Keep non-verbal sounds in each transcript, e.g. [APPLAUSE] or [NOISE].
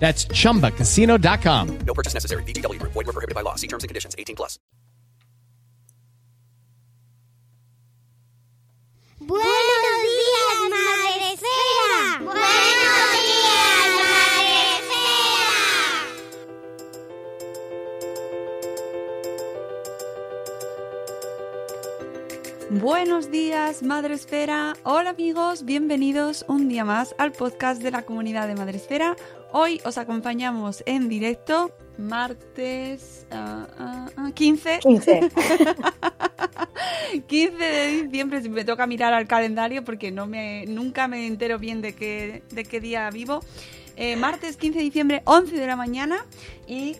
That's chumbacasino.com. No purchase necessary. VGW Group. Void were prohibited by law. See terms and conditions. 18 plus. Buenos días, Madre Esfera. Buenos días, Madre Esfera. Buenos días, Madre Esfera. Hola amigos, bienvenidos un día más al podcast de la comunidad de Madre Esfera. Hoy os acompañamos en directo, martes ah, ah, 15. 15. 15 de diciembre, me toca mirar al calendario porque no me, nunca me entero bien de qué, de qué día vivo. Eh, martes 15 de diciembre, 11 de la mañana y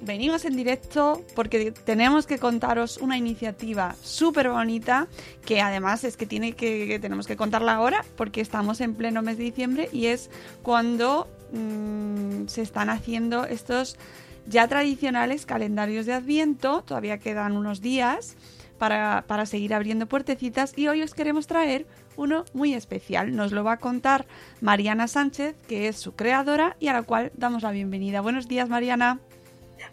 venimos en directo porque tenemos que contaros una iniciativa súper bonita que además es que, tiene que, que tenemos que contarla ahora porque estamos en pleno mes de diciembre y es cuando mm, se están haciendo estos ya tradicionales calendarios de Adviento, todavía quedan unos días para, para seguir abriendo puertecitas y hoy os queremos traer uno muy especial. Nos lo va a contar Mariana Sánchez, que es su creadora y a la cual damos la bienvenida. Buenos días, Mariana.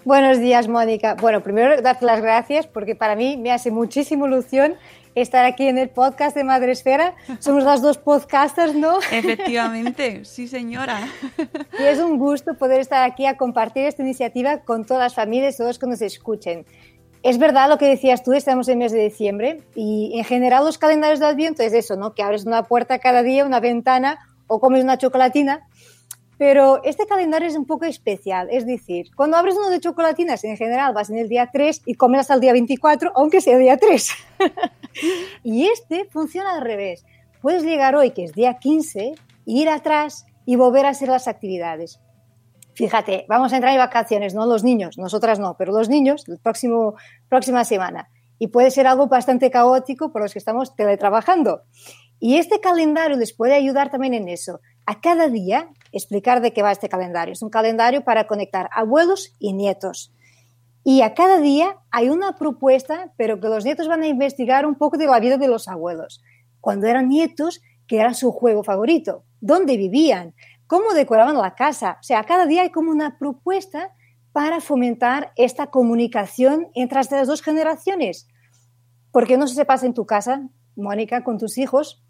Buenos días, Mónica. Bueno, primero darte las gracias porque para mí me hace muchísima ilusión estar aquí en el podcast de Madre Esfera. Somos las dos podcasters, ¿no? [LAUGHS] Efectivamente, sí, señora. Y es un gusto poder estar aquí a compartir esta iniciativa con todas las familias, todos que nos escuchen. Es verdad lo que decías tú, estamos en el mes de diciembre y en general los calendarios de Adviento es eso, ¿no? Que abres una puerta cada día, una ventana o comes una chocolatina. Pero este calendario es un poco especial, es decir, cuando abres uno de chocolatinas, en general vas en el día 3 y comes hasta el día 24, aunque sea día 3. y este funciona al revés. Puedes llegar hoy, que es día 15, ir atrás y volver a hacer las actividades. Fíjate, vamos a entrar en vacaciones, no los niños, nosotras no, pero los niños, la próximo, próxima semana. Y puede ser algo bastante caótico por los que estamos teletrabajando. Y este calendario les puede ayudar también en eso. A cada día explicar de qué va este calendario. Es un calendario para conectar abuelos y nietos. Y a cada día hay una propuesta, pero que los nietos van a investigar un poco de la vida de los abuelos. Cuando eran nietos, ¿qué era su juego favorito? ¿Dónde vivían? ¿Cómo decoraban la casa? O sea, cada día hay como una propuesta para fomentar esta comunicación entre las dos generaciones. Porque no se pasa en tu casa, Mónica, con tus hijos,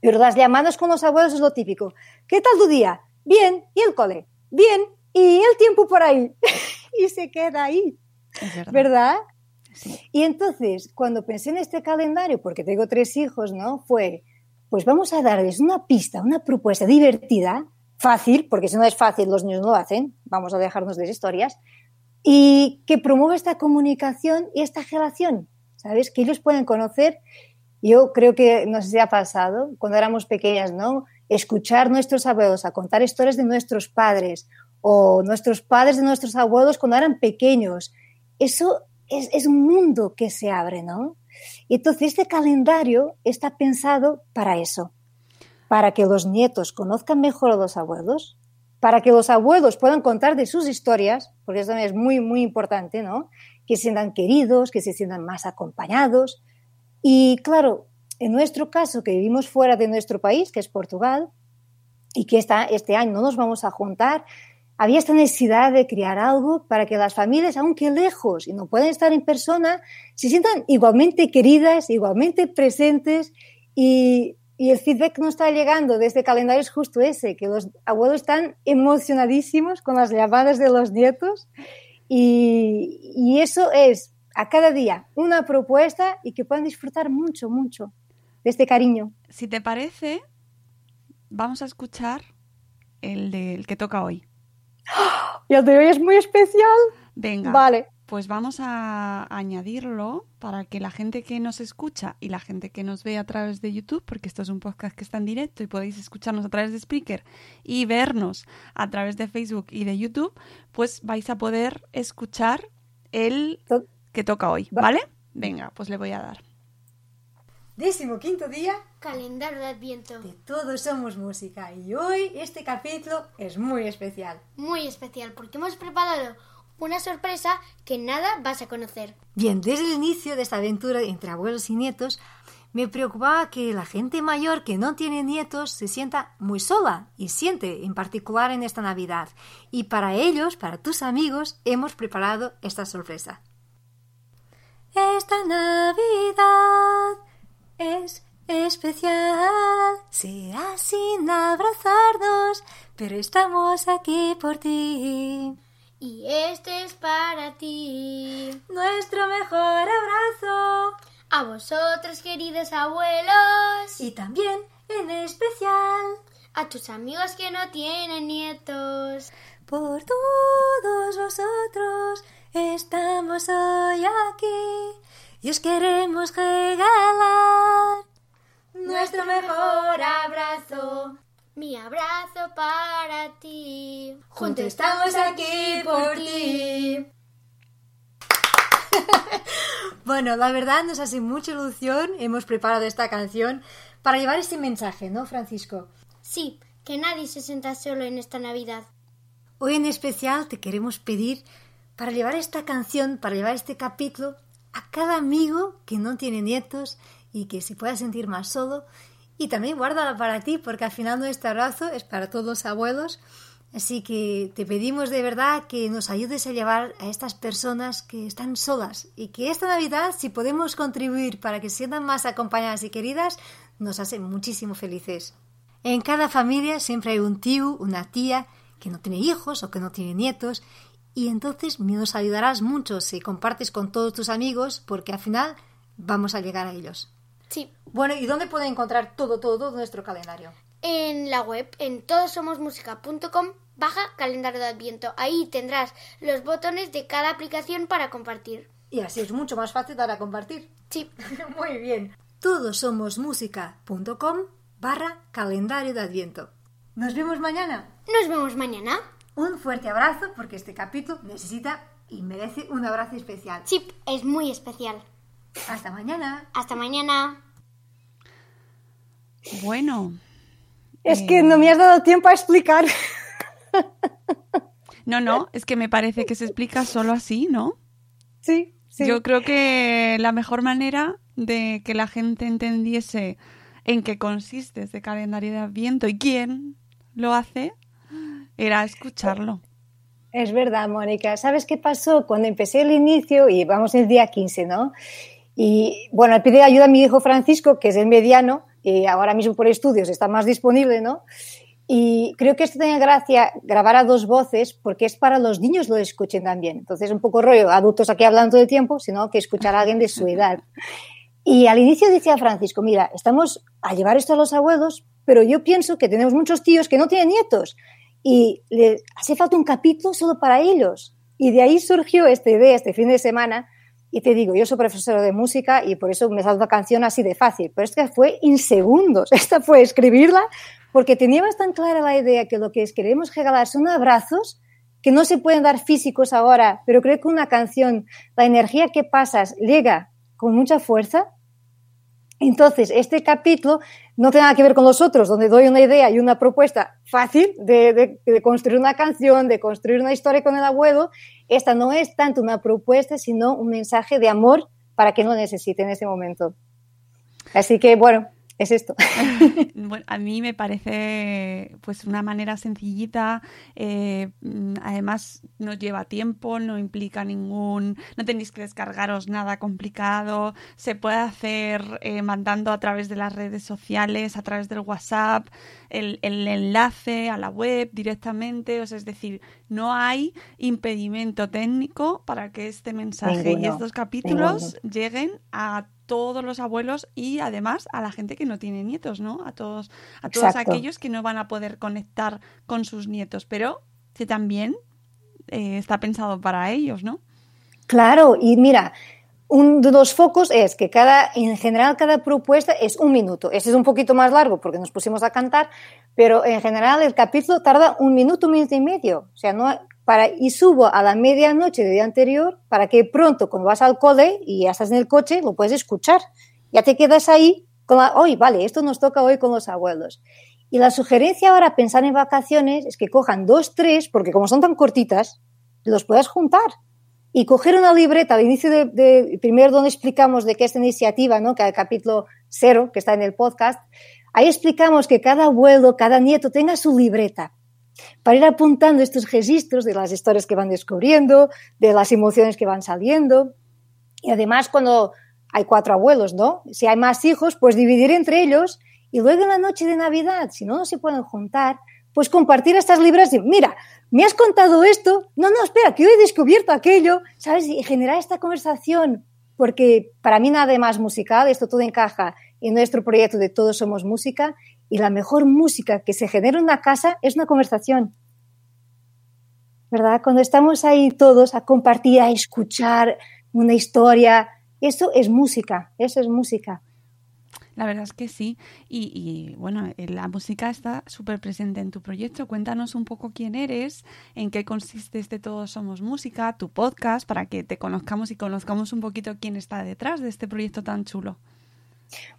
pero las llamadas con los abuelos es lo típico. ¿Qué tal tu día? Bien. ¿Y el cole? Bien. ¿Y el tiempo por ahí? [LAUGHS] y se queda ahí. Es verdad. ¿Verdad? Sí. Y entonces, cuando pensé en este calendario, porque tengo tres hijos, ¿no? Fue, pues vamos a darles una pista, una propuesta divertida, fácil, porque si no es fácil, los niños no lo hacen, vamos a dejarnos de historias, y que promueva esta comunicación y esta relación, ¿sabes? Que ellos pueden conocer. Yo creo que, no sé si ha pasado, cuando éramos pequeñas, ¿no? Escuchar nuestros abuelos a contar historias de nuestros padres o nuestros padres de nuestros abuelos cuando eran pequeños. Eso es, un mundo que se abre, ¿no? Y entonces este calendario está pensado para eso, para que los nietos conozcan mejor a los abuelos, para que los abuelos puedan contar de sus historias, porque eso también es muy, muy importante, ¿no? que se sientan queridos, que se sientan más acompañados. Y claro, en nuestro caso, que vivimos fuera de nuestro país, que es Portugal, y que esta, este año no nos vamos a juntar, había esta necesidad de crear algo para que las familias, aunque lejos y no pueden estar en persona, se sientan igualmente queridas, igualmente presentes y, y el feedback que nos está llegando de este calendario es justo ese, que los abuelos están emocionadísimos con las llamadas de los nietos y, y eso es a cada día una propuesta y que puedan disfrutar mucho, mucho de este cariño. Si te parece, vamos a escuchar el del que toca hoy. [GASPS] Y el de hoy es muy especial. Venga. Vale. Pues vamos a añadirlo para que la gente que nos escucha y la gente que nos ve a través de YouTube, porque esto es un podcast que está en directo y podéis escucharnos a través de Spreaker y vernos a través de Facebook y de YouTube, pues vais a poder escuchar el que toca hoy, Va- ¿vale? Venga, pues le voy a dar. Décimo quinto día Calendario de Adviento. de Todos Somos Música y hoy este capítulo es muy especial. Muy especial porque hemos preparado una sorpresa que nada vas a conocer. Bien, desde el inicio de esta aventura entre abuelos y nietos, me preocupaba que la gente mayor que no tiene nietos se sienta muy sola y siente, en particular en esta Navidad. Y para ellos, para tus amigos, hemos preparado esta sorpresa. Esta Navidad es especial. Será sin abrazarnos, pero estamos aquí por ti. Y este es para ti. Nuestro mejor abrazo. A vosotros, queridos abuelos. Y también, en especial, A tus amigos que no tienen nietos. por todos vosotros estamos hoy aquí y os queremos regalar nuestro mejor abrazo. Mi abrazo para ti. Juntos estamos aquí por ti. [LAUGHS] Bueno, la verdad nos hace mucha ilusión. Hemos preparado esta canción para llevar este mensaje, ¿no, Francisco? Sí, que nadie se sienta solo en esta Navidad. Hoy en especial te queremos pedir para llevar esta canción, para llevar este capítulo a cada amigo que no tiene nietos y que se pueda sentir más solo. Y también guárdala para ti, porque al final nuestro abrazo es para todos los abuelos. Así que te pedimos de verdad que nos ayudes a llevar a estas personas que están solas y que esta Navidad, si podemos contribuir para que se sientan más acompañadas y queridas, nos hace muchísimo felices. En cada familia siempre hay un tío, una tía que no tiene hijos o que no tiene nietos y entonces nos ayudarás mucho si compartes con todos tus amigos porque al final vamos a llegar a ellos. Sí, Bueno, ¿y dónde pueden encontrar todo, todo, todo nuestro calendario? en la web, en todosomosmusica.com, baja calendario de Adviento. Ahí tendrás los botones de cada aplicación para compartir. Y así es mucho más fácil dar a compartir. Sí, [LAUGHS] Muy bien. Todosomosmusica.com barra calendario de Adviento. Nos vemos mañana. nos vemos mañana. Un fuerte abrazo porque este capítulo necesita y merece un abrazo especial. Sí, es muy especial. Hasta mañana. Hasta mañana. Bueno, Es que no me has dado tiempo a explicar. [LAUGHS] no, no, es que me parece que se explica solo así, ¿no? sí, sí. Yo creo que la mejor manera de que la gente entendiese en qué consiste este calendario de Adviento y quién lo hace era escucharlo. Es verdad, Mónica. ¿Sabes qué pasó? Cuando empecé el inicio, y vamos el día 15, ¿no? Y bueno, pedí ayuda a mi hijo Francisco, que es el mediano, y ahora mismo por estudios está más disponible, ¿no? Y creo que esto tenía gracia grabar a dos voces porque es para los niños lo escuchen también. Entonces, un poco rollo, adultos aquí hablando todo el tiempo, sino que escuchar a alguien de su edad. Y al inicio decía Francisco, mira, estamos a llevar esto a los abuelos, pero yo pienso que tenemos muchos tíos que no tienen nietos y le hace falta un capítulo solo para ellos. Y de ahí surgió esta idea este fin de semana. Y te digo, yo soy profesora de música y por eso me sale una canción así de fácil, pero es que fue en segundos. [LAUGHS] Esta fue escribirla porque teníamos tan clara la idea que lo que queremos regalar son abrazos que no se pueden dar físicos ahora, pero creo que una canción, la energía que pasas llega con mucha fuerza. Entonces, este capítulo no tiene nada que ver con los otros, donde doy una idea y una propuesta fácil de, construir una canción, de construir una historia con el abuelo. esta no es tanto una propuesta, sino un mensaje de amor para quien lo necesite en ese momento. Así que, bueno, es esto. [LAUGHS] bueno, a mí me parece pues una manera sencillita, eh, además no lleva tiempo, no implica ningún, no tenéis que descargaros nada complicado, se puede hacer eh, mandando a través de las redes sociales, a través del WhatsApp, el, enlace a la web directamente, o sea, es decir, no hay impedimento técnico para que este mensaje y estos capítulos lleguen a todos los abuelos y además a la gente que no tiene nietos, ¿no? A todos, a todos aquellos que no van a poder conectar con sus nietos, pero que también eh, está pensado para ellos, ¿no? Claro, y mira, uno de los focos es que cada, en general, cada propuesta es un minuto. Ese es un poquito más largo porque nos pusimos a cantar, pero en general el capítulo tarda un minuto, un minuto y medio. O sea, no, para, y subo a la medianoche del día anterior para que pronto, cuando vas al cole y ya estás en el coche, lo puedes escuchar. Ya te quedas ahí con la, hoy, vale, esto nos toca hoy con los abuelos. Y la sugerencia ahora, pensar en vacaciones, es que cojan dos, tres, porque como son tan cortitas, los puedas juntar. Y coger una libreta al inicio de, de primero donde explicamos de qué esta iniciativa, ¿no? que el capítulo cero, que está en el podcast, ahí explicamos que cada abuelo, cada nieto tenga su libreta para ir apuntando estos registros de las historias que van descubriendo, de las emociones que van saliendo. Y además, cuando hay cuatro abuelos, ¿no? Si hay más hijos, pues dividir entre ellos y luego en la noche de Navidad, si no, no se pueden juntar, pues compartir estas libras y, mira, me has contado esto, no, no, espera, que hoy he descubierto aquello, ¿sabes? Y generar esta conversación, porque para mí nada más musical, esto todo encaja en nuestro proyecto de Todos Somos Música, y la mejor música que se genera en una casa es una conversación. ¿Verdad? Cuando estamos ahí todos a compartir, a escuchar una historia, eso es música, eso es música. La verdad es que sí. Y, bueno, eh, la música está súper presente en tu proyecto. Cuéntanos un poco quién eres, en qué consiste este Todos Somos Música, tu podcast, para que te conozcamos y conozcamos un poquito quién está detrás de este proyecto tan chulo.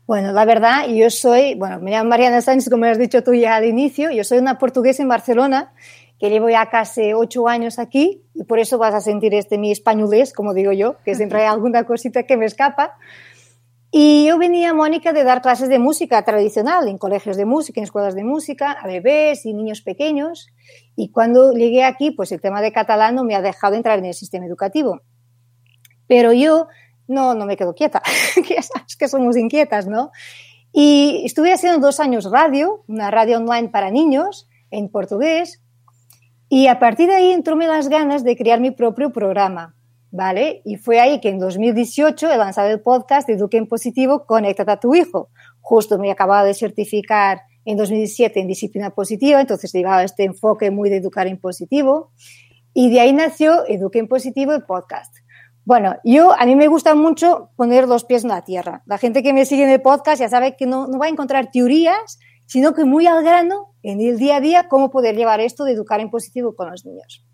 Bueno, la verdad, yo soy, bueno, me llamo Mariana Sánchez, como has dicho tú ya al inicio, yo soy una portuguesa en Barcelona, que llevo ya casi ocho años aquí, y por eso vas a sentir este mi españolés, como digo yo, que siempre hay [LAUGHS] alguna cosita que me escapa. Y yo venía, Mónica, de dar clases de música tradicional en colegios de música, en escuelas de música, a bebés y niños pequeños. Y cuando llegué aquí, pues el tema de catalán no me ha dejado entrar en el sistema educativo. Pero yo no, no me quedo quieta, [LAUGHS] que sabes que somos inquietas, ¿no? Y estuve haciendo dos años radio, una radio online para niños en portugués, y a partir de ahí entróme las ganas de crear mi propio programa, ¿vale? Y fue ahí que en 2018 he lanzado el podcast Eduque en Positivo, Conéctate a tu hijo. Justo me acababa de certificar en 2017 en disciplina positiva, entonces llevaba este enfoque muy de educar en positivo. Y de ahí nació Eduque en Positivo, el podcast. Bueno, yo a mí me gusta mucho poner los pies en la tierra. La gente que me sigue en el podcast ya sabe que no va a encontrar teorías, sino que muy al grano, en el día a día, cómo poder llevar esto de educar en positivo con los niños.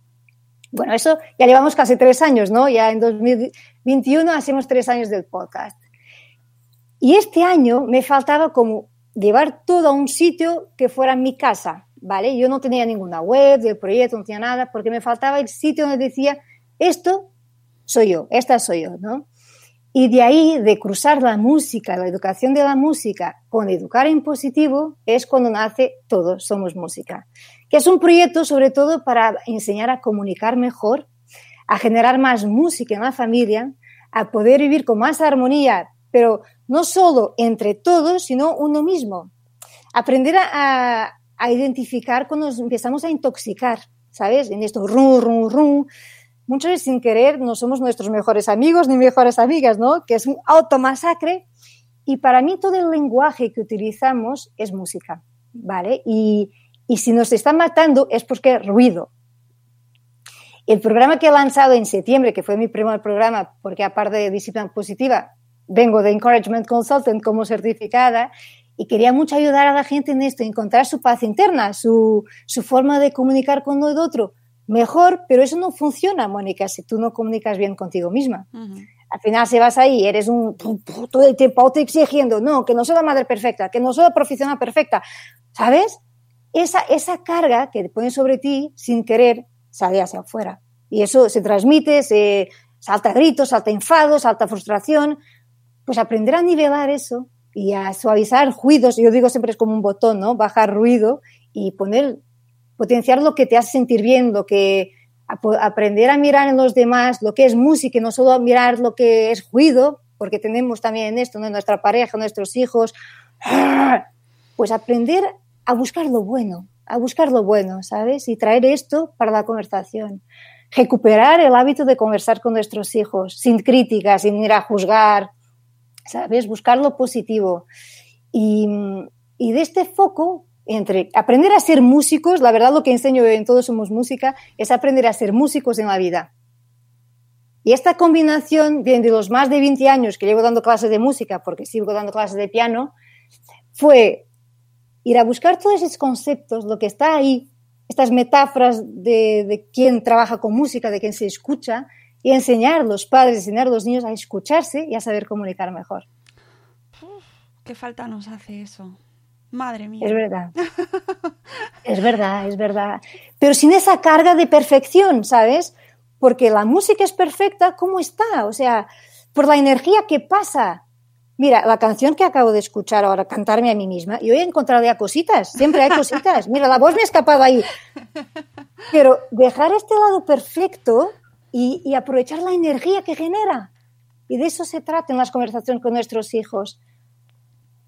Bueno, eso ya llevamos casi tres años, ¿no? Ya en 2021 hacemos tres años del podcast. Y este año me faltaba como llevar todo a un sitio que fuera mi casa, ¿vale? Yo no tenía ninguna web del proyecto, no tenía nada, porque me faltaba el sitio donde decía, esto soy yo, esta soy yo, ¿no? Y de ahí, de cruzar la música, la educación de la música con educar en positivo, es cuando nace Todos Somos Música, que es un proyecto sobre todo para enseñar a comunicar mejor, a generar más música en la familia, a poder vivir con más armonía, pero no solo entre todos, sino uno mismo. Aprender a, a identificar cuando nos empezamos a intoxicar, ¿sabes? En esto, rum, rum, rum, muchas veces sin querer no somos nuestros mejores amigos ni mejores amigas, ¿no? Que es un automasacre. Y para mí todo el lenguaje que utilizamos es música, ¿vale? Y, y si nos está matando es porque es ruido. El programa que he lanzado en septiembre, que fue mi primer programa, porque aparte de disciplina positiva, vengo de Encouragement Consultant como certificada y quería mucho ayudar a la gente en esto, encontrar su paz interna, su, su forma de comunicar con el otro, mejor, pero eso no funciona, Mónica, si tú no comunicas bien contigo misma. Al final, si vas ahí, eres un todo el tiempo exigiendo, no, que no soy la madre perfecta, que no soy la profesional perfecta, ¿sabes? Esa, esa carga que te pones sobre ti sin querer sale hacia afuera. Y eso se transmite, se salta gritos, salta enfado, salta frustración. Pues aprender a nivelar eso y a suavizar ruidos, yo digo siempre es como un botón, ¿no? Bajar ruido y poner, potenciar lo que te hace sentir bien, lo que aprender a mirar en los demás lo que es música no solo mirar lo que es ruido, porque tenemos también esto, ¿no? nuestra pareja, nuestros hijos, pues aprender a buscar lo bueno, a buscar lo bueno, ¿sabes? Y traer esto para la conversación. Recuperar el hábito de conversar con nuestros hijos, sin críticas, sin ir a juzgar, ¿sabes? Buscar lo positivo. Y, y de este foco, entre aprender a ser músicos, la verdad lo que enseño en Todos Somos Música es aprender a ser músicos en la vida. Y esta combinación de los más de 20 años que llevo dando clases de música, porque sigo dando clases de piano, fue ir a buscar todos esos conceptos, lo que está ahí, estas metáforas de, de quien trabaja con música, de quien se escucha, y enseñar a los padres, enseñar a los niños a escucharse y a saber comunicar mejor. qué falta nos hace eso. Madre mía. Es verdad. es verdad, es verdad. Pero sin esa carga de perfección, ¿sabes? Porque la música es perfecta como está, o sea, por la energía que pasa. Mira, la canción que acabo de escuchar ahora, cantarme a mí misma, yo he encontrado ya cositas, siempre hay cositas. Mira, la voz me ha escapado ahí. Pero dejar este lado perfecto y, aprovechar la energía que genera. Y de eso se trata en las conversaciones con nuestros hijos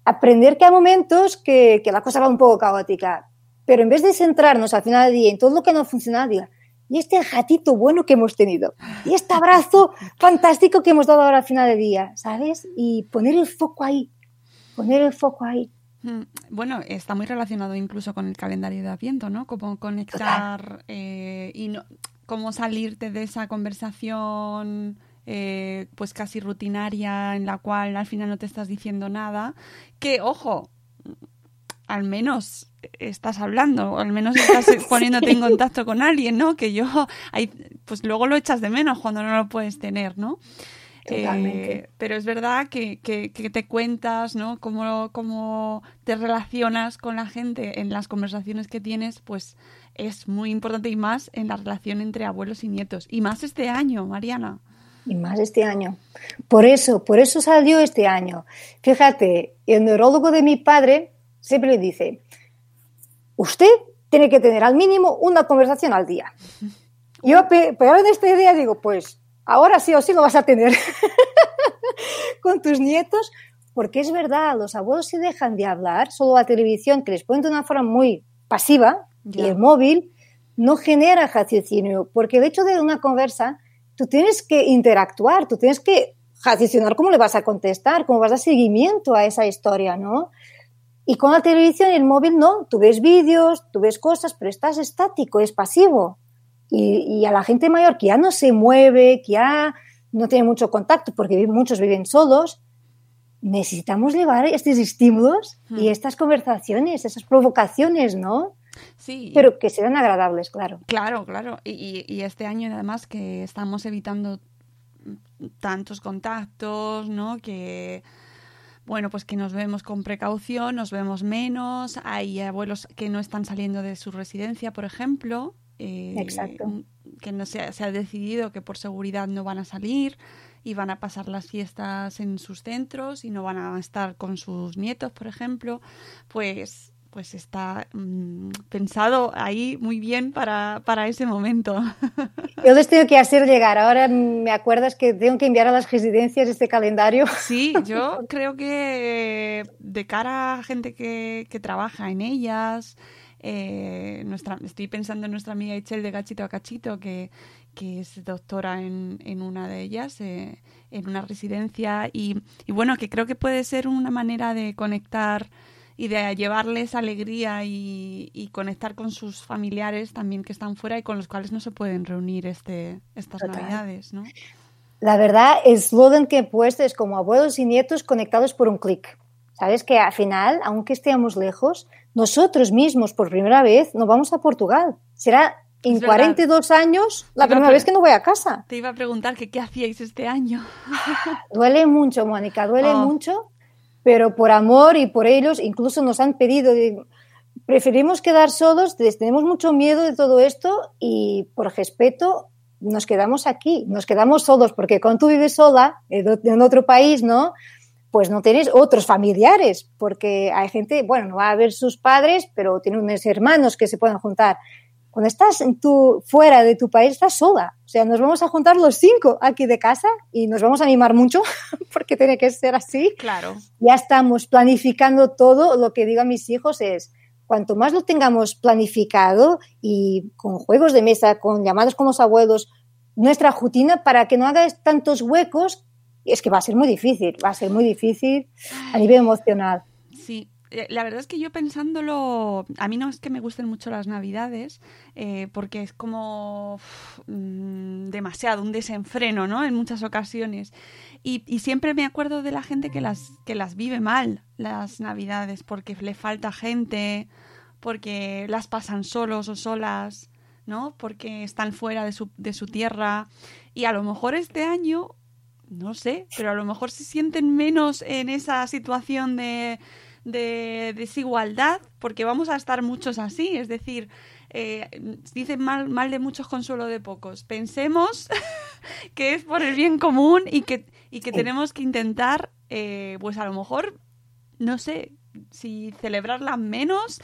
aprender que hay momentos que, que, la cosa va un poco caótica, pero en vez de centrarnos al final del día en todo lo que no funciona, diga, y este gatito bueno que hemos tenido, y este abrazo [LAUGHS] fantástico que hemos dado ahora al final del día, ¿sabes? Y poner el foco ahí, poner el foco ahí. Mm, bueno, está muy relacionado incluso con el calendario de Adviento, ¿no? Cómo conectar eh, y no, cómo salirte de esa conversación eh, pues casi rutinaria en la cual al final no te estás diciendo nada, que ojo, al menos estás hablando, o al menos estás [LAUGHS] poniéndote en contacto con alguien, ¿no? Que yo, pues luego lo echas de menos cuando no lo puedes tener, ¿no? Eh, pero es verdad que, que, te cuentas, ¿no? Cómo, cómo te relacionas con la gente en las conversaciones que tienes, pues es muy importante y más en la relación entre abuelos y nietos. Y más este año, Mariana y más este año. Por eso, por eso salió este año. Fíjate, el neurólogo de mi padre siempre le dice, usted tiene que tener al mínimo una conversación al día. Yo, pero en esta idea digo, pues ahora sí o sí lo vas a tener [LAUGHS] con tus nietos, porque es verdad, los abuelos se dejan de hablar, solo la televisión, que les pone de una forma muy pasiva, y el móvil no genera raciocinio, porque el hecho de una conversa tú tienes que interactuar, tú tienes que adicionar cómo le vas a contestar, cómo vas a dar seguimiento a esa historia, ¿no? Y con la televisión y el móvil no, tú ves vídeos, tú ves cosas, pero estás estático, es pasivo. Y, a la gente mayor que ya no se mueve, que ya no tiene mucho contacto, porque muchos viven solos, necesitamos llevar estos estímulos y hmm. estas conversaciones, esas provocaciones, ¿no? Sí. Pero que sean agradables, claro. Claro, claro. Y, y, este año además que estamos evitando tantos contactos, ¿no? Que bueno, pues que nos vemos con precaución, nos vemos menos, hay abuelos que no están saliendo de su residencia, por ejemplo, eh, Exacto. que no se, se, ha decidido que por seguridad no van a salir y van a pasar las fiestas en sus centros y no van a estar con sus nietos, por ejemplo, pues pues está mm, pensado ahí muy bien para, para, ese momento. Yo les tengo que hacer llegar. Ahora me acuerdas que tengo que enviar a las residencias este calendario. Sí, yo [LAUGHS] creo que de cara a gente que, que trabaja en ellas, eh, nuestra, estoy pensando en nuestra amiga Echel de Gachito a Cachito, que, que es doctora en, en una de ellas, eh, en una residencia, y, y bueno, que creo que puede ser una manera de conectar y de llevarles alegría y, conectar con sus familiares también que están fuera y con los cuales no se pueden reunir este, estas navidades, ¿no? La verdad, el slogan que he puesto es como abuelos y nietos conectados por un clic. Sabes que al final, aunque estemos lejos, nosotros mismos por primera vez nos vamos a Portugal. Será en 42 años la primera vez que no voy a casa. Te iba a preguntar que qué hacíais este año. [LAUGHS] duele mucho, Mónica, duele oh. mucho pero por amor y por ellos incluso nos han pedido, preferimos quedar solos, tenemos mucho miedo de todo esto y por respeto nos quedamos aquí, nos quedamos solos, porque cuando tú vives sola en otro país, ¿no? Pues no tienes otros familiares, porque hay gente, bueno, no va a ver sus padres, pero tiene unos hermanos que se pueden juntar. Cuando estás en tu, fuera de tu país, estás sola. O sea, nos vamos a juntar los cinco aquí de casa y nos vamos a animar mucho, [LAUGHS] porque tiene que ser así. Claro. Ya estamos planificando todo. Lo que digo a mis hijos es, cuanto más lo tengamos planificado y con juegos de mesa, con llamadas con los abuelos, nuestra rutina para que no hagas tantos huecos, es que va a ser muy difícil, va a ser muy difícil a nivel emocional. Sí, la verdad es que yo pensándolo, a mí no es que me gusten mucho las navidades, eh, porque es como mm, demasiado, un desenfreno, ¿no? En muchas ocasiones. Y, y, siempre me acuerdo de la gente que las, que las vive mal, las navidades, porque le falta gente, porque las pasan solos o solas, ¿no? Porque están fuera de su, de su tierra. Y a lo mejor este año, no sé, pero a lo mejor se sienten menos en esa situación de de desigualdad, porque vamos a estar muchos así, es decir, eh, dicen mal, mal de muchos, consuelo de pocos. Pensemos [LAUGHS] que es por el bien común y que, y que tenemos que intentar, eh, pues a lo mejor, no sé, si celebrarlas menos,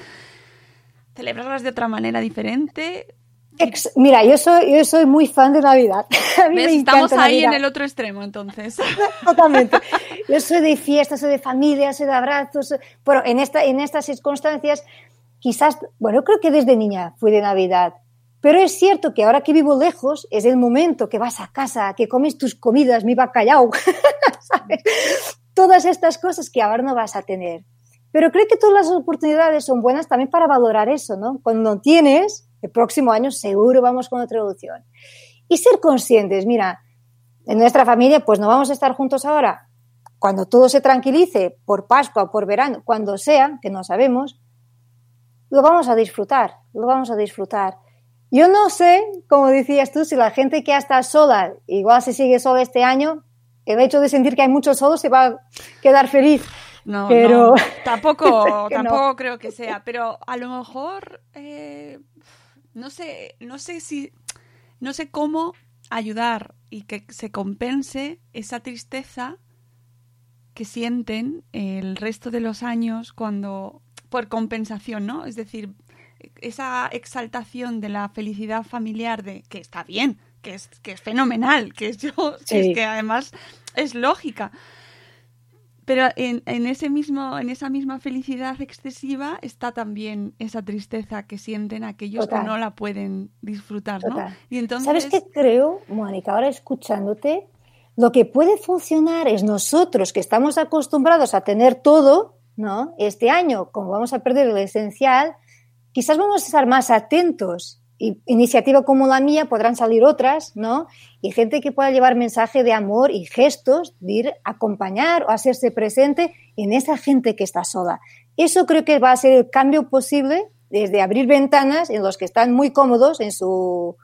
celebrarlas de otra manera diferente, mira, yo soy, yo soy muy fan de Navidad. [LAUGHS] Estamos ahí en el otro extremo, entonces. [LAUGHS] Totalmente. Yo soy de fiestas, soy de familia, soy de abrazos. Bueno, en, esta, en estas circunstancias, quizás, bueno, creo que desde niña fui de Navidad. Pero es cierto que ahora que vivo lejos, es el momento que vas a casa, que comes tus comidas, mi bacalao, [LAUGHS] ¿sabes? Todas estas cosas que ahora no vas a tener. Pero creo que todas las oportunidades son buenas también para valorar eso, ¿no? Cuando tienes, el próximo año seguro vamos con otra traducción. Y ser conscientes, mira, en nuestra familia pues no vamos a estar juntos ahora. Cuando todo se tranquilice, por Pascua, por verano, cuando sea, que no sabemos, lo vamos a disfrutar, lo vamos a disfrutar. Yo no sé, como decías tú, si la gente que está sola, igual se sigue sola este año, el hecho de sentir que hay muchos solos se va a quedar feliz. No, pero... tampoco, [LAUGHS] tampoco creo que sea, pero a lo mejor eh, no sé, no sé si, no sé cómo ayudar y que se compense esa tristeza que sienten el resto de los años cuando, por compensación, ¿no? Es decir, esa exaltación de la felicidad familiar de que está bien, que es, que es fenomenal, que es yo, es que además es lógica, pero en, en, ese mismo, en esa misma felicidad excesiva está también esa tristeza que sienten aquellos que no la pueden disfrutar, ¿no? Y entonces... ¿Sabes qué creo, Mónica? Ahora escuchándote, lo que puede funcionar es nosotros que estamos acostumbrados a tener todo, ¿no? Este año, como vamos a perder lo esencial, quizás vamos a estar más atentos iniciativa como la mía podrán salir otras, ¿no? Y gente que pueda llevar mensaje de amor y gestos de ir a acompañar o hacerse presente en esa gente que está sola. Eso creo que va a ser el cambio posible desde abrir ventanas en los que están muy cómodos en su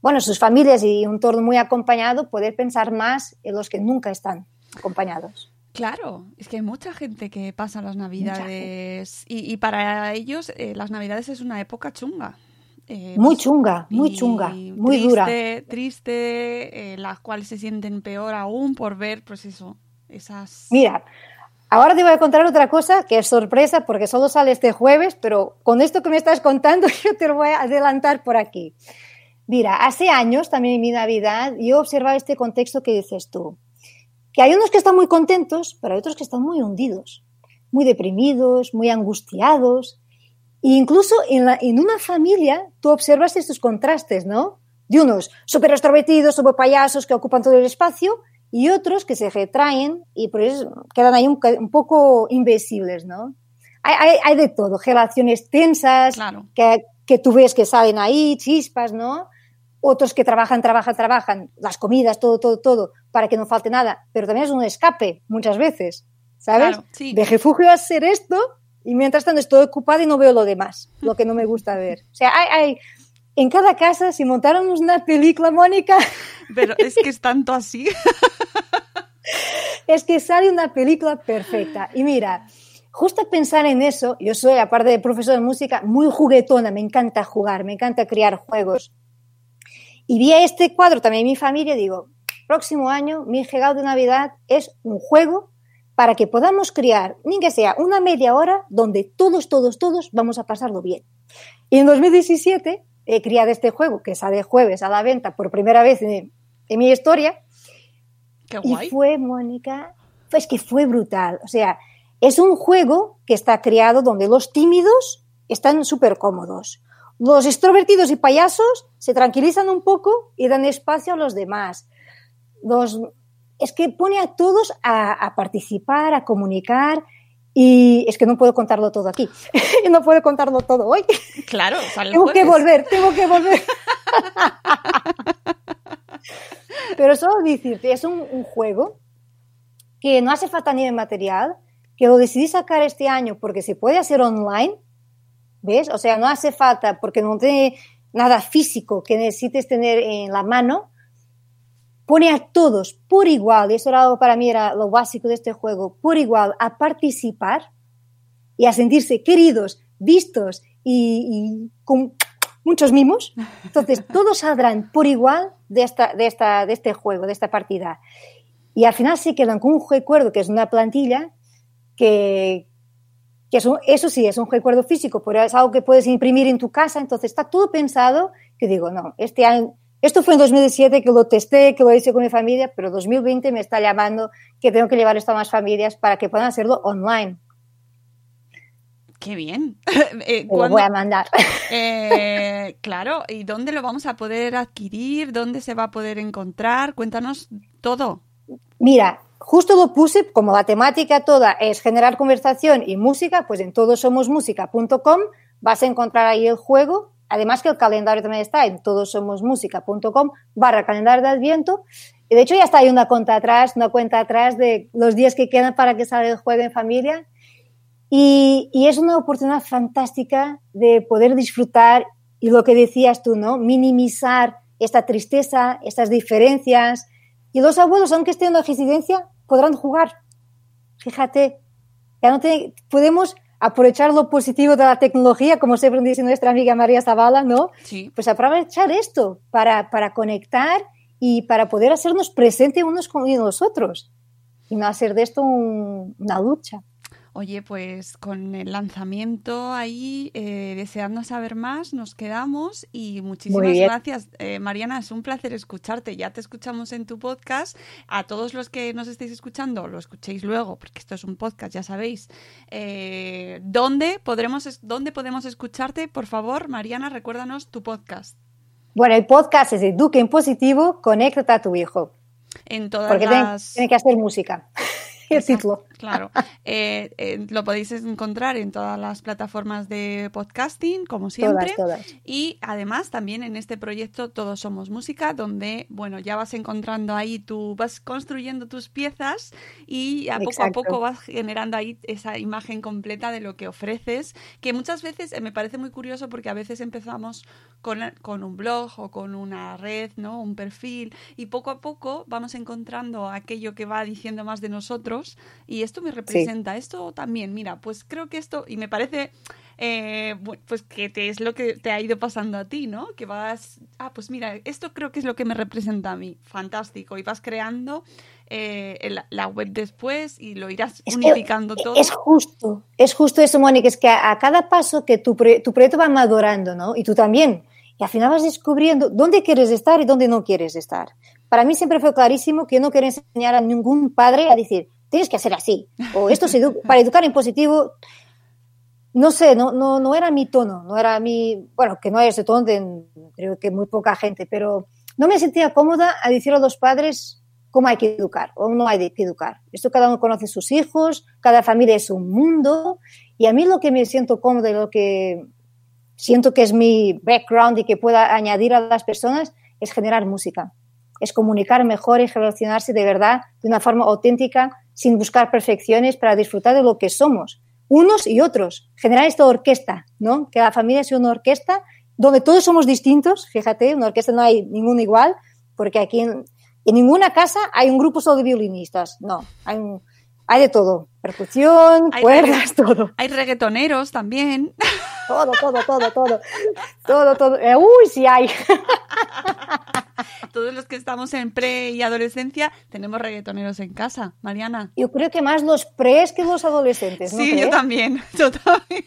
bueno, sus familias y un entorno muy acompañado, poder pensar más en los que nunca están acompañados. Claro, es que hay mucha gente que pasa las navidades y, y, para ellos eh, las navidades es una época chunga. Eh, muy pues, chunga, muy chunga, muy triste, dura. Triste, eh, las cuales se sienten peor aún por ver, pues eso, esas... Mira, ahora te voy a contar otra cosa que es sorpresa porque solo sale este jueves, pero con esto que me estás contando [LAUGHS] yo te lo voy a adelantar por aquí. Mira, hace años también en mi Navidad yo observaba este contexto que dices tú, que hay unos que están muy contentos, pero hay otros que están muy hundidos, muy deprimidos, muy angustiados, e incluso en, la, en una familia tú observas estos contrastes, ¿no? De unos súper extrovertidos, súper payasos que ocupan todo el espacio y otros que se retraen y por eso quedan ahí un, un poco invisibles, ¿no? Hay, hay, hay, de todo, relaciones tensas, claro. que, que tú ves que salen ahí, chispas, ¿no? Otros que trabajan, trabajan, trabajan, las comidas, todo, todo, todo, para que no falte nada, pero también es un escape muchas veces, ¿sabes? Claro, sí. De refugio a hacer esto y mientras tanto estoy ocupada y no veo lo demás, lo que no me gusta ver. O sea, hay, hay en cada casa, si montáramos una película, Mónica... [LAUGHS] Pero es que es tanto así. [LAUGHS] es que sale una película perfecta. Y mira, justo pensar en eso, yo soy, aparte de profesor de música, muy juguetona, me encanta jugar, me encanta crear juegos. Y vi este cuadro también en mi familia y digo, próximo año mi regalo de Navidad es un juego para que podamos crear, ni que sea una media hora, donde todos, todos, todos vamos a pasarlo bien. Y en 2017 he creado este juego que sale jueves a la venta por primera vez en, en mi historia. Qué guay. Y fue, Mónica, pues que fue brutal. O sea, es un juego que está creado donde los tímidos están súper cómodos. Los extrovertidos y payasos se tranquilizan un poco y dan espacio a los demás. Los, es que pone a todos a, a participar, a comunicar. Y es que no puedo contarlo todo aquí. [LAUGHS] no puedo contarlo todo hoy. Claro, [LAUGHS] Tengo que jueves. volver, tengo que volver. [LAUGHS] Pero solo decirte, es un, un juego que no hace falta ni de material, que lo decidí sacar este año porque se puede hacer online, ¿ves? O sea, no hace falta porque no tiene nada físico que necesites tener en la mano. Pone a todos por igual, y eso era algo para mí era lo básico de este juego, por igual a participar y a sentirse queridos, vistos y, y con muchos mimos. Entonces, [LAUGHS] todos saldrán por igual de, esta, de, esta, de este juego, de esta partida. Y al final se quedan con un recuerdo que es una plantilla que, que es un- eso sí, es un recuerdo físico, pero es algo que puedes imprimir en tu casa. Entonces, está todo pensado que digo, no, este año, esto fue en 2017 que lo testé, que lo hice con mi familia, pero 2020 me está llamando que tengo que llevar esto a más familias para que puedan hacerlo online. Qué bien. [LAUGHS] Eh, lo ¿cuándo- voy a mandar. [LAUGHS] Eh, claro, ¿y dónde lo vamos a poder adquirir? ¿Dónde se va a poder encontrar? Cuéntanos todo. Mira, justo lo puse, como la temática toda es generar conversación y música, pues en todosomosmusica.com vas a encontrar ahí el juego. Además que el calendario también está en todosomosmusica.com barra calendario de Adviento. Y de hecho ya está ahí una cuenta atrás, una cuenta atrás de los días que quedan para que salga el juego en familia. Y, es una oportunidad fantástica de poder disfrutar y lo que decías tú, ¿no? Minimizar esta tristeza, estas diferencias. Y los abuelos, aunque estén en la residencia, podrán jugar. Fíjate, ya no te- podemos aprovechar lo positivo de la tecnología, como siempre dice nuestra amiga María Zavala, ¿no? Sí. Pues aprovechar esto para, para conectar y para poder hacernos presentes unos con los otros y no hacer de esto un- una lucha. Oye, pues con el lanzamiento ahí, eh, deseando saber más, nos quedamos y muchísimas gracias. Eh, Mariana, es un placer escucharte. Ya te escuchamos en tu podcast. A todos los que nos estéis escuchando, lo escuchéis luego, porque esto es un podcast, ya sabéis. Eh, ¿dónde, podremos, ¿Dónde podemos escucharte? Por favor, Mariana, recuérdanos tu podcast. Bueno, el podcast es Eduque en Positivo, Conéctate a tu hijo, En todas porque tiene, las... tiene que hacer música. [LAUGHS] el título. Claro. [LAUGHS] Eh, eh, lo podéis encontrar en todas las plataformas de podcasting, como siempre. Todas, todas. Y además también en este proyecto Todos Somos Música, donde, bueno, ya vas encontrando ahí, tú vas construyendo tus piezas y a poco Exacto. a poco vas generando ahí esa imagen completa de lo que ofreces, que muchas veces eh, me parece muy curioso porque a veces empezamos con, con un blog o con una red, ¿no? Un perfil y poco a poco vamos encontrando aquello que va diciendo más de nosotros y esto me representa, esto también, mira, pues creo que esto, y me parece eh, pues que te, es lo que te ha ido pasando a ti, ¿no? Que vas, ah, pues mira, esto creo que es lo que me representa a mí, fantástico, y vas creando eh, el- la web después y lo irás Es que unificando todo. Es justo, es justo eso, Mónica, es que a, a cada paso que tu, pro- tu proyecto va madurando, ¿no? Y tú también. Y al final vas descubriendo dónde quieres estar y dónde no quieres estar. Para mí siempre fue clarísimo que yo no quería enseñar a ningún padre a decir, tienes que hacer así, o esto se edu- para educar en positivo. No sé, no, no, no era mi tono, no era mi, bueno, que no es ese tono de, creo que muy poca gente, pero no me sentía cómoda a decir a los padres cómo hay que educar o no hay que educar. Esto cada uno conoce sus hijos, cada familia es un mundo y a mí lo que me siento cómoda y lo que siento que es mi background y que pueda añadir a las personas es generar música, es comunicar mejor y relacionarse de verdad de una forma auténtica sin buscar perfecciones para disfrutar de lo que somos, unos y otros, generar esta orquesta, ¿no? Que la familia sea una orquesta donde todos somos distintos, fíjate, una orquesta no hay ningún igual, porque aquí en, en ninguna casa hay un grupo solo de violinistas, no, hay, un- hay de todo, percusión, Hay cuerdas, todo, Hay reggaetoneros también. todo, todo, todo, todo, todo, todo, Eh, uy, sí hay. [LAUGHS] [LAUGHS] Todos los que estamos en pre y adolescencia tenemos reggaetoneros en casa, Mariana. Yo creo que más los pres que los adolescentes, ¿no sí, yo crees? también, [LAUGHS] yo también.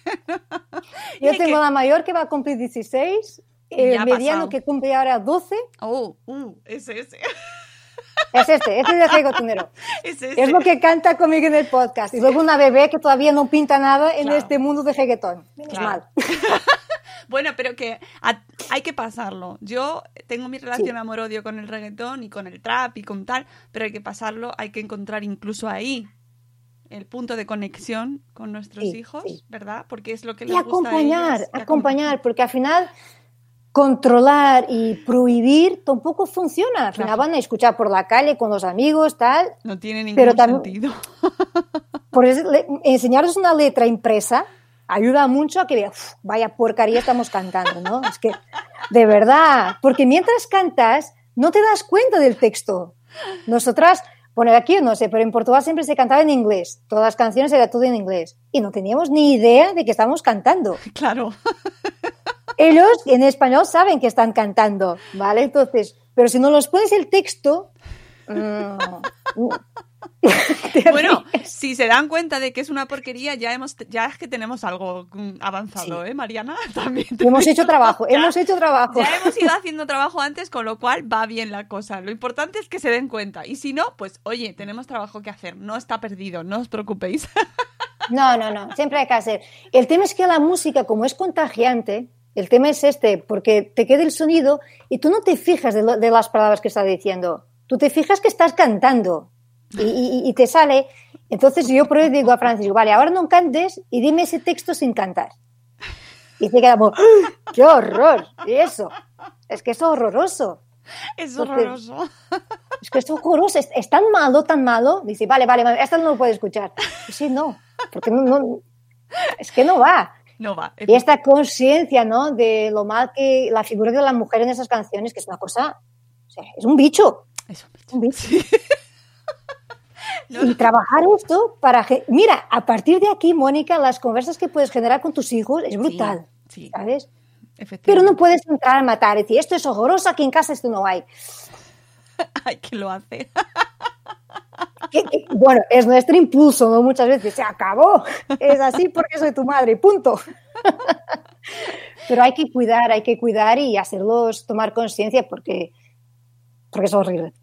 Yo tengo que- la mayor que va a cumplir 16, el mediano que cumple ahora 12. Oh, uh, ese, ese. [LAUGHS] Es este, este es el reggaetonero. Es ese. Es lo que canta conmigo en el podcast. Y luego una bebé que todavía no pinta nada en Claro. este mundo de reggaetón. Menos Claro. mal. Bueno, pero que a- hay que pasarlo. Yo tengo mi relación Sí. amor-odio con el reggaetón y con el trap y con tal, pero hay que pasarlo, hay que encontrar incluso ahí el punto de conexión con nuestros Sí, hijos, sí. ¿verdad? Porque es lo que Y les gusta a acompañar, ellos. Y acompañar, porque al final controlar y prohibir tampoco funciona. Al final Claro. van a escuchar por la calle con los amigos, tal. No tiene ningún Pero sentido. [LAUGHS] Por eso, le- enseñarles una letra impresa ayuda mucho a que "Uf, vaya porcaría estamos cantando, ¿no? Es que, de verdad, porque mientras cantas no te das cuenta del texto. Nosotras, bueno, aquí no sé, pero en Portugal siempre se cantaba en inglés. Todas las canciones era todo en inglés. Y no teníamos ni idea de que estábamos cantando. Claro. [LAUGHS] Ellos en español saben que están cantando, ¿vale? Entonces, pero si no los pones el texto... mm, [LAUGHS] Bueno, si se dan cuenta de que es una porquería, ya hemos ya es que tenemos algo mm, avanzado, ¿eh, Mariana? [LAUGHS] También hemos hecho trabajo, Ya- hemos hecho trabajo. Ya hemos ido [LAUGHS] haciendo trabajo antes, con lo cual va bien la cosa. Lo importante es que se den cuenta. Y si no, pues oye, tenemos trabajo que hacer. No está perdido, no os preocupéis. No, no, no, siempre hay que hacer. El tema es que la música, como es contagiante, el tema es este, porque te queda el sonido y tú no te fijas de, lo- de las palabras que está diciendo. Tú te fijas que estás cantando y, y- y te sale. Entonces yo por eso digo a Francis, digo, vale, ahora no cantes y dime ese texto sin cantar. Y se queda como, ¡Ah! ¡qué horror! Y eso, es que es horroroso. Es horroroso. Es que es horroroso, es, es tan malo, tan malo. Dice, vale, vale, esto no lo puedo escuchar. Y sí, no, porque no, no, es que no va. No va. Y esta conciencia, ¿no? De lo mal que la figura de la mujer en esas canciones, que es una cosa, o sea, es un bicho, Eso, un bicho. Y trabajar esto para... Mira, a partir de aquí, Mónica, las conversas que puedes generar con tus hijos es brutal, Sí, sí, ¿sabes? Pero no puedes entrar a matar y decir, esto es horroroso, aquí en casa esto no hay. [LAUGHS] Ay, que lo hace. Que- que- bueno, es nuestro impulso, ¿no? Muchas veces se acabó. Es así porque soy tu madre, punto. [LAUGHS] Pero hay que cuidar, hay que cuidar y hacerlos tomar conciencia porque, porque es horrible.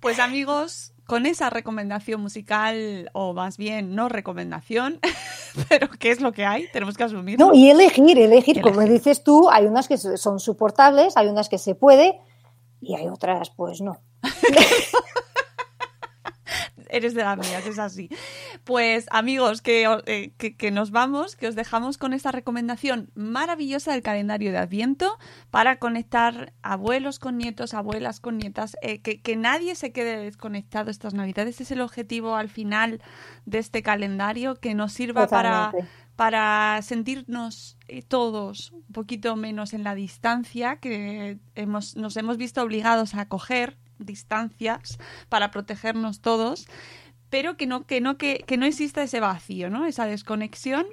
Pues amigos, con esa recomendación musical, o más bien no recomendación, [LAUGHS] pero ¿qué es lo que hay? Tenemos que asumirlo. No, y elegir, elegir, como Elegir. dices tú, hay unas que son soportables, hay unas que se puede y hay otras, pues no. [LAUGHS] Eres de las mías, es así. Pues amigos, que, eh, que, que nos vamos, que os dejamos con esta recomendación maravillosa del calendario de Adviento para conectar abuelos con nietos, abuelas con nietas, eh, que, que nadie se quede desconectado estas navidades. Es el objetivo al final de este calendario, que nos sirva para, para sentirnos eh, todos un poquito menos en la distancia que hemos, nos hemos visto obligados a coger distancias para protegernos todos, pero que no, que no, que, que no exista ese vacío, ¿no? Esa desconexión.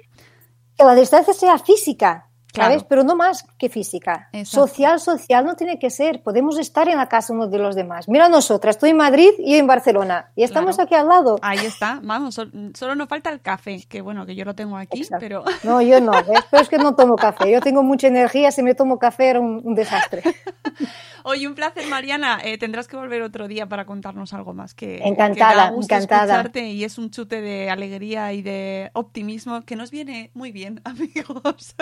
Que la distancia sea física, ¿sabes? Claro. Pero no más que física. Exacto. Social, social no tiene que ser. Podemos estar en la casa unos de los demás. Mira nosotras, estoy en Madrid y yo en Barcelona. Y estamos Claro. aquí al lado. Ahí está, vamos, sol- solo nos falta el café, que bueno, que yo lo tengo aquí, Exacto. pero No, yo no, ¿ves? pero es que no tomo café. Yo tengo mucha energía, si me tomo café era un, un desastre. [LAUGHS] Oye, un placer, Mariana. Eh, tendrás que volver otro día para contarnos algo más. Que, Encantada, que encantada. escucharte y es un chute de alegría y de optimismo que nos viene muy bien, [LAUGHS] amigos.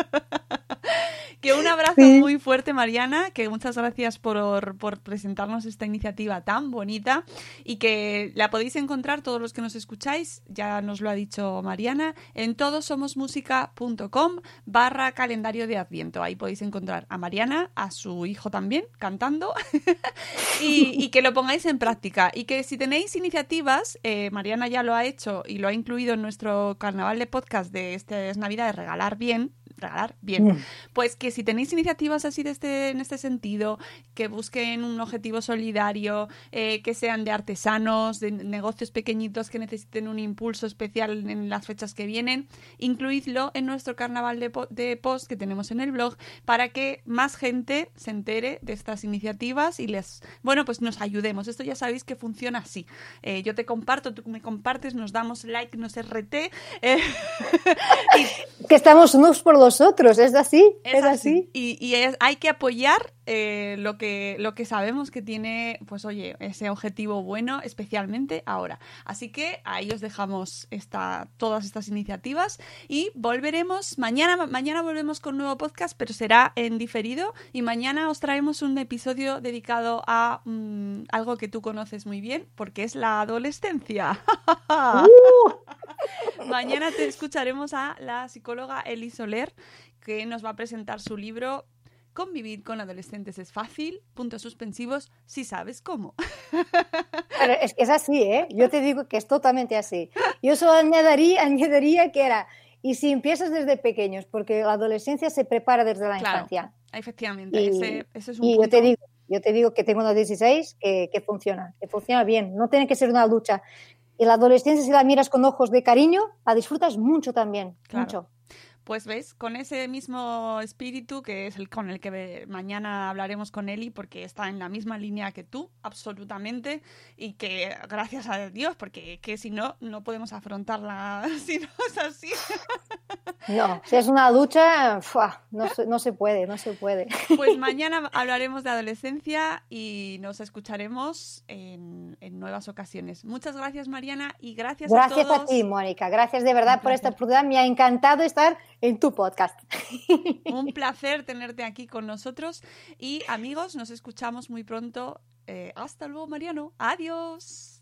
Que un abrazo Sí. muy fuerte, Mariana. Que muchas gracias por, por presentarnos esta iniciativa tan bonita y que la podéis encontrar todos los que nos escucháis. Ya nos lo ha dicho Mariana en todosomosmusica.com barra calendario de Adviento. Ahí podéis encontrar a Mariana, a su hijo también, cantando, [LAUGHS] y, y que lo pongáis en práctica. Y que si tenéis iniciativas, eh, Mariana ya lo ha hecho y lo ha incluido en nuestro carnaval de podcast de estas Navidades, regalar bien, regalar. Bien, pues que si tenéis iniciativas así de este, en este sentido, que busquen un objetivo solidario, eh, que sean de artesanos, de negocios pequeñitos que necesiten un impulso especial en las fechas que vienen, incluidlo en nuestro carnaval de, po- de post que tenemos en el blog para que más gente se entere de estas iniciativas y les, bueno, pues nos ayudemos. Esto ya sabéis que funciona así. Eh, yo te comparto, tú me compartes, nos damos like, nos RT. eh, [LAUGHS] Que estamos unos por los es así, es, así. Y, y es- hay que apoyar eh, lo, que, lo que sabemos que tiene, pues oye, ese objetivo bueno, especialmente ahora. Así que ahí os dejamos esta, todas estas iniciativas y volveremos, mañana, mañana volvemos con un nuevo podcast, pero será en diferido y mañana os traemos un episodio dedicado a mm, algo que tú conoces muy bien, porque es la adolescencia. [LAUGHS] Mañana te escucharemos a la psicóloga Eli Soler, que nos va a presentar su libro Convivir con adolescentes es fácil, puntos suspensivos, si sabes cómo. [LAUGHS] Pero es, es así, ¿eh? Yo te digo que es totalmente así. Yo solo añadiría, añadiría que era, y si empiezas desde pequeños, porque la adolescencia se prepara desde la Claro, infancia. efectivamente, Y, ese, ese es un y yo punto. te digo, yo te digo que tengo unos 16 que, que funciona, que funciona bien. No tiene que ser una lucha. Y la adolescencia, si la miras con ojos de cariño, la disfrutas mucho también, Claro. mucho. Pues ves, con ese mismo espíritu que es el con el que mañana hablaremos con Eli, porque está en la misma línea que tú, absolutamente, y que gracias a Dios, porque que si no, no podemos afrontarla [LAUGHS] si no es así. No, si es una lucha, ¡fua! no, se, no se puede, no se puede. Pues [LAUGHS] mañana hablaremos de adolescencia y nos escucharemos en, en nuevas ocasiones. Muchas gracias, Mariana, y gracias, Gracias a a, todos. ti, Mónica. Gracias de verdad por esta oportunidad. Me ha encantado estar en tu podcast. [LAUGHS] Un placer tenerte aquí con nosotros. Y amigos, nos escuchamos muy pronto. Eh, hasta luego, Mariano. Adiós.